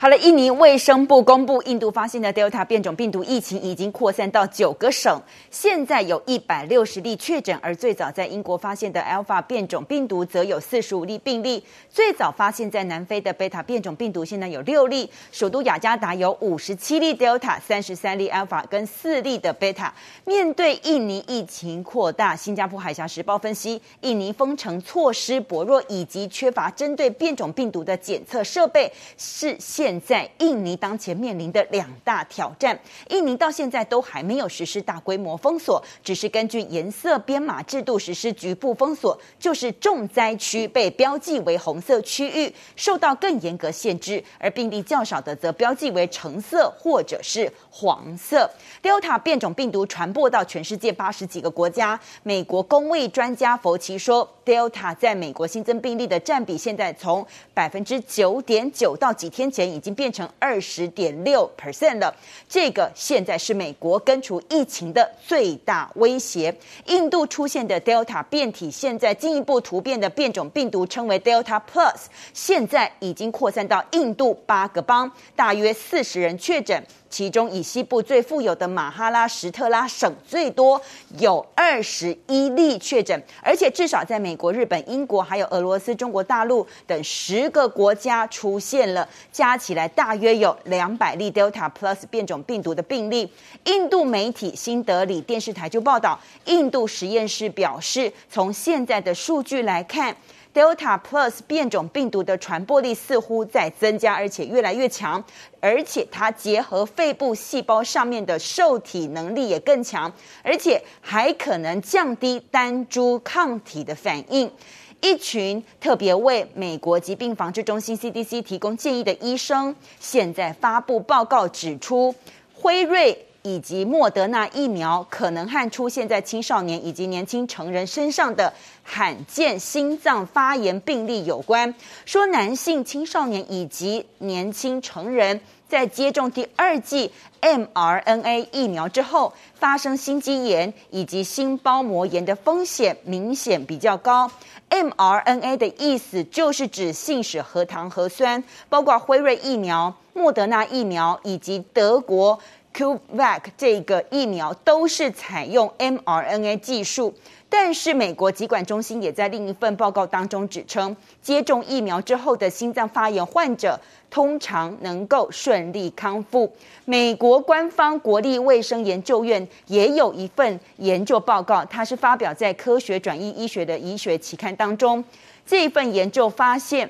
好了，印尼卫生部公布，印度发现的 Delta 变种病毒疫情已经扩散到九个省，现在有一百六十例确诊，而最早在英国发现的 Alpha 变种病毒则有四十五例病例。最早发现在南非的贝塔变种病毒现在有六例，首都雅加达有五十七例 Delta，三十三例 Alpha 跟四例的贝塔。面对印尼疫情扩大，新加坡海峡时报分析，印尼封城措施薄弱以及缺乏针对变种病毒的检测设备是现。现在印尼当前面临的两大挑战，印尼到现在都还没有实施大规模封锁，只是根据颜色编码制度实施局部封锁，就是重灾区被标记为红色区域，受到更严格限制，而病例较少的则标记为橙色或者是黄色。Delta 变种病毒传播到全世界八十几个国家，美国公卫专家佛奇说，Delta 在美国新增病例的占比现在从百分之九点九到几天前。已已经变成二十点六 percent 了，这个现在是美国根除疫情的最大威胁。印度出现的 Delta 变体，现在进一步突变的变种病毒称为 Delta Plus，现在已经扩散到印度八个邦，大约四十人确诊。其中以西部最富有的马哈拉什特拉省最多，有二十一例确诊，而且至少在美国、日本、英国还有俄罗斯、中国大陆等十个国家出现了，加起来大约有两百例 Delta Plus 变种病毒的病例。印度媒体新德里电视台就报道，印度实验室表示，从现在的数据来看。Delta Plus 变种病毒的传播力似乎在增加，而且越来越强，而且它结合肺部细胞上面的受体能力也更强，而且还可能降低单株抗体的反应。一群特别为美国疾病防治中心 CDC 提供建议的医生，现在发布报告指出，辉瑞。以及莫德纳疫苗可能和出现在青少年以及年轻成人身上的罕见心脏发炎病例有关。说男性、青少年以及年轻成人在接种第二剂 mRNA 疫苗之后，发生心肌炎以及心包膜炎的风险明显比较高。mRNA 的意思就是指信使核糖核酸，包括辉瑞疫苗、莫德纳疫苗以及德国。CureVac 这个疫苗都是采用 mRNA 技术，但是美国疾管中心也在另一份报告当中指称，接种疫苗之后的心脏发炎患者通常能够顺利康复。美国官方国立卫生研究院也有一份研究报告，它是发表在《科学转移医学》的医学期刊当中。这一份研究发现，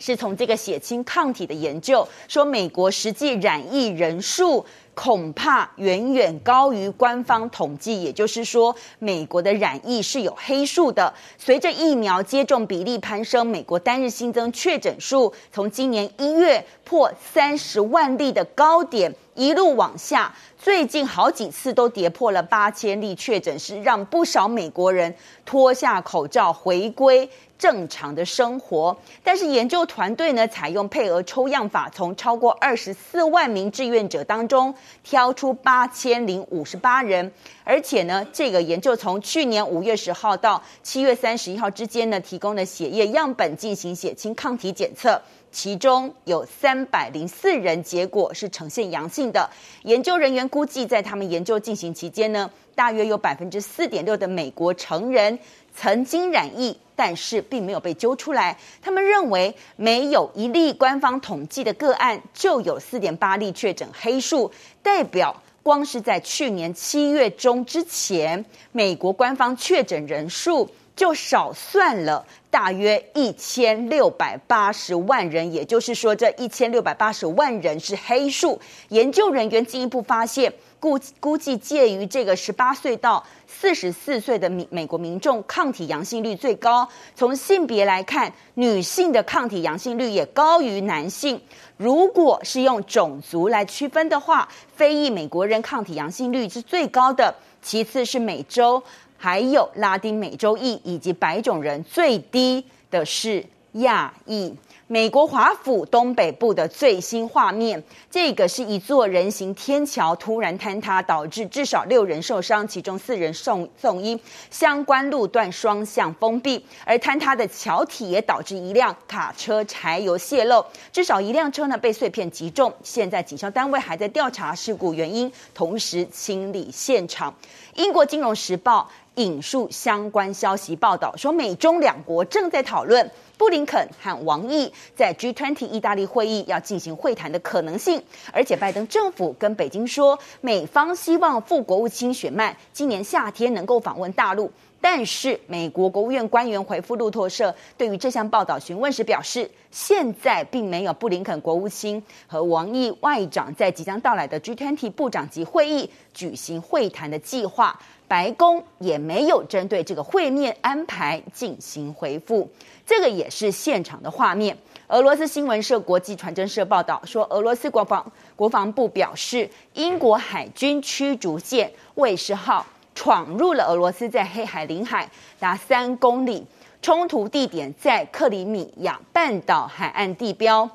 是从这个血清抗体的研究说，美国实际染疫人数。恐怕远远高于官方统计，也就是说，美国的染疫是有黑数的。随着疫苗接种比例攀升，美国单日新增确诊数从今年一月破三十万例的高点一路往下，最近好几次都跌破了八千例确诊，是让不少美国人脱下口罩回归。正常的生活，但是研究团队呢，采用配额抽样法，从超过二十四万名志愿者当中挑出八千零五十八人，而且呢，这个研究从去年五月十号到七月三十一号之间呢，提供的血液样本进行血清抗体检测，其中有三百零四人结果是呈现阳性的。研究人员估计，在他们研究进行期间呢，大约有百分之四点六的美国成人曾经染疫。但是并没有被揪出来。他们认为，没有一例官方统计的个案，就有四点八例确诊黑数，代表光是在去年七月中之前，美国官方确诊人数就少算了大约一千六百八十万人。也就是说，这一千六百八十万人是黑数。研究人员进一步发现。估估计介于这个十八岁到四十四岁的美美国民众抗体阳性率最高。从性别来看，女性的抗体阳性率也高于男性。如果是用种族来区分的话，非裔美国人抗体阳性率是最高的，其次是美洲，还有拉丁美洲裔以及白种人，最低一的是亚裔。美国华府东北部的最新画面，这个是一座人行天桥突然坍塌，导致至少六人受伤，其中四人送送医，相关路段双向封闭。而坍塌的桥体也导致一辆卡车柴油泄漏，至少一辆车呢被碎片击中。现在警消单位还在调查事故原因，同时清理现场。英国金融时报引述相关消息报道说，美中两国正在讨论。布林肯和王毅在 G20 意大利会议要进行会谈的可能性，而且拜登政府跟北京说，美方希望副国务卿雪曼今年夏天能够访问大陆。但是美国国务院官员回复路透社，对于这项报道询问时表示，现在并没有布林肯国务卿和王毅外长在即将到来的 G20 部长级会议举行会谈的计划。白宫也没有针对这个会面安排进行回复。这个也是现场的画面。俄罗斯新闻社国际传真社报道说，俄罗斯国防国防部表示，英国海军驱逐舰卫士号闯入了俄罗斯在黑海领海达三公里，冲突地点在克里米亚半岛海岸地标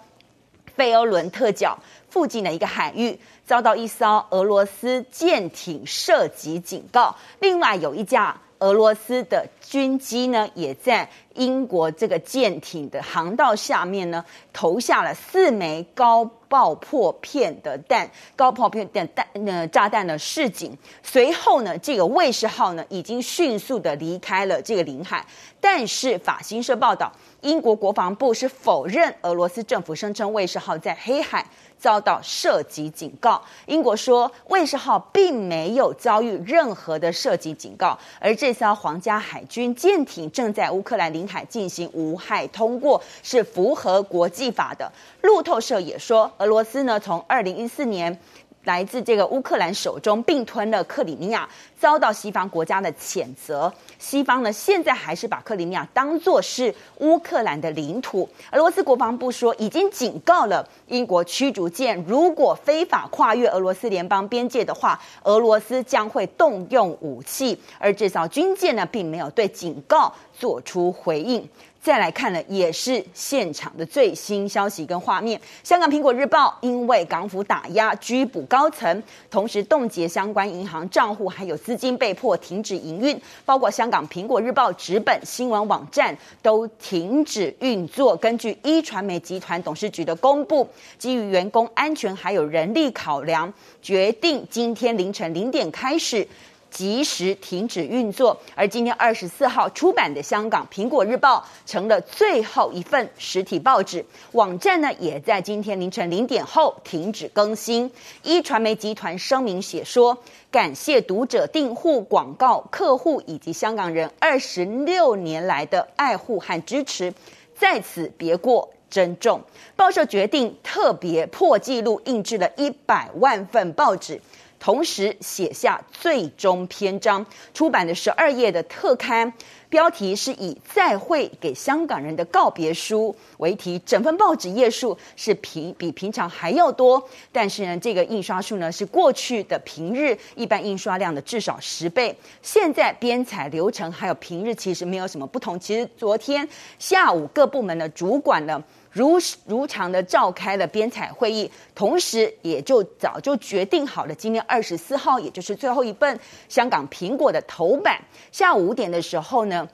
费欧伦特角附近的一个海域，遭到一艘俄罗斯舰艇射击警告。另外有一架。俄罗斯的军机呢，也在英国这个舰艇的航道下面呢，投下了四枚高爆破片的弹，高炮片弹弹呃炸弹的示警。随后呢，这个卫士号呢，已经迅速的离开了这个领海。但是法新社报道，英国国防部是否认俄罗斯政府声称卫士号在黑海。遭到射击警告。英国说，卫士号并没有遭遇任何的射击警告，而这艘皇家海军舰艇正在乌克兰领海进行无害通过，是符合国际法的。路透社也说，俄罗斯呢，从二零一四年。来自这个乌克兰手中并吞了克里米亚，遭到西方国家的谴责。西方呢，现在还是把克里米亚当作是乌克兰的领土。俄罗斯国防部说，已经警告了英国驱逐舰，如果非法跨越俄罗斯联邦边界的话，俄罗斯将会动用武器。而这艘军舰呢，并没有对警告做出回应。再来看了，也是现场的最新消息跟画面。香港苹果日报因为港府打压拘捕高层，同时冻结相关银行账户，还有资金被迫停止营运，包括香港苹果日报纸本新闻网站都停止运作。根据壹传媒集团董事局的公布，基于员工安全还有人力考量，决定今天凌晨零点开始。及时停止运作，而今天二十四号出版的香港《苹果日报》成了最后一份实体报纸，网站呢也在今天凌晨零点后停止更新。一传媒集团声明写说：“感谢读者、订户、广告客户以及香港人二十六年来的爱护和支持，在此别过珍重。”报社决定特别破纪录印制了一百万份报纸。同时写下最终篇章，出版的十二页的特刊，标题是以“再会给香港人的告别书”为题。整份报纸页数是平比平常还要多，但是呢，这个印刷数呢是过去的平日一般印刷量的至少十倍。现在编采流程还有平日其实没有什么不同。其实昨天下午各部门的主管呢。如如常的召开了编采会议，同时也就早就决定好了，今天二十四号，也就是最后一份香港苹果的头版，下午五点的时候呢，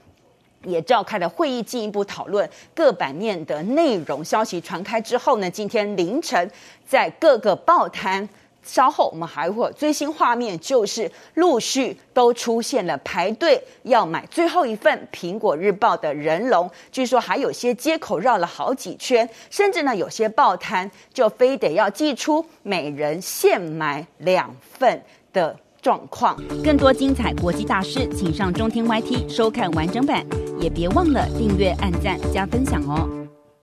也召开了会议，进一步讨论各版面的内容。消息传开之后呢，今天凌晨在各个报摊。稍后我们还会有最新画面，就是陆续都出现了排队要买最后一份《苹果日报》的人龙。据说还有些街口绕了好几圈，甚至呢有些报摊就非得要寄出每人限买两份的状况。更多精彩国际大师，请上中天 YT 收看完整版，也别忘了订阅、按赞、加分享哦。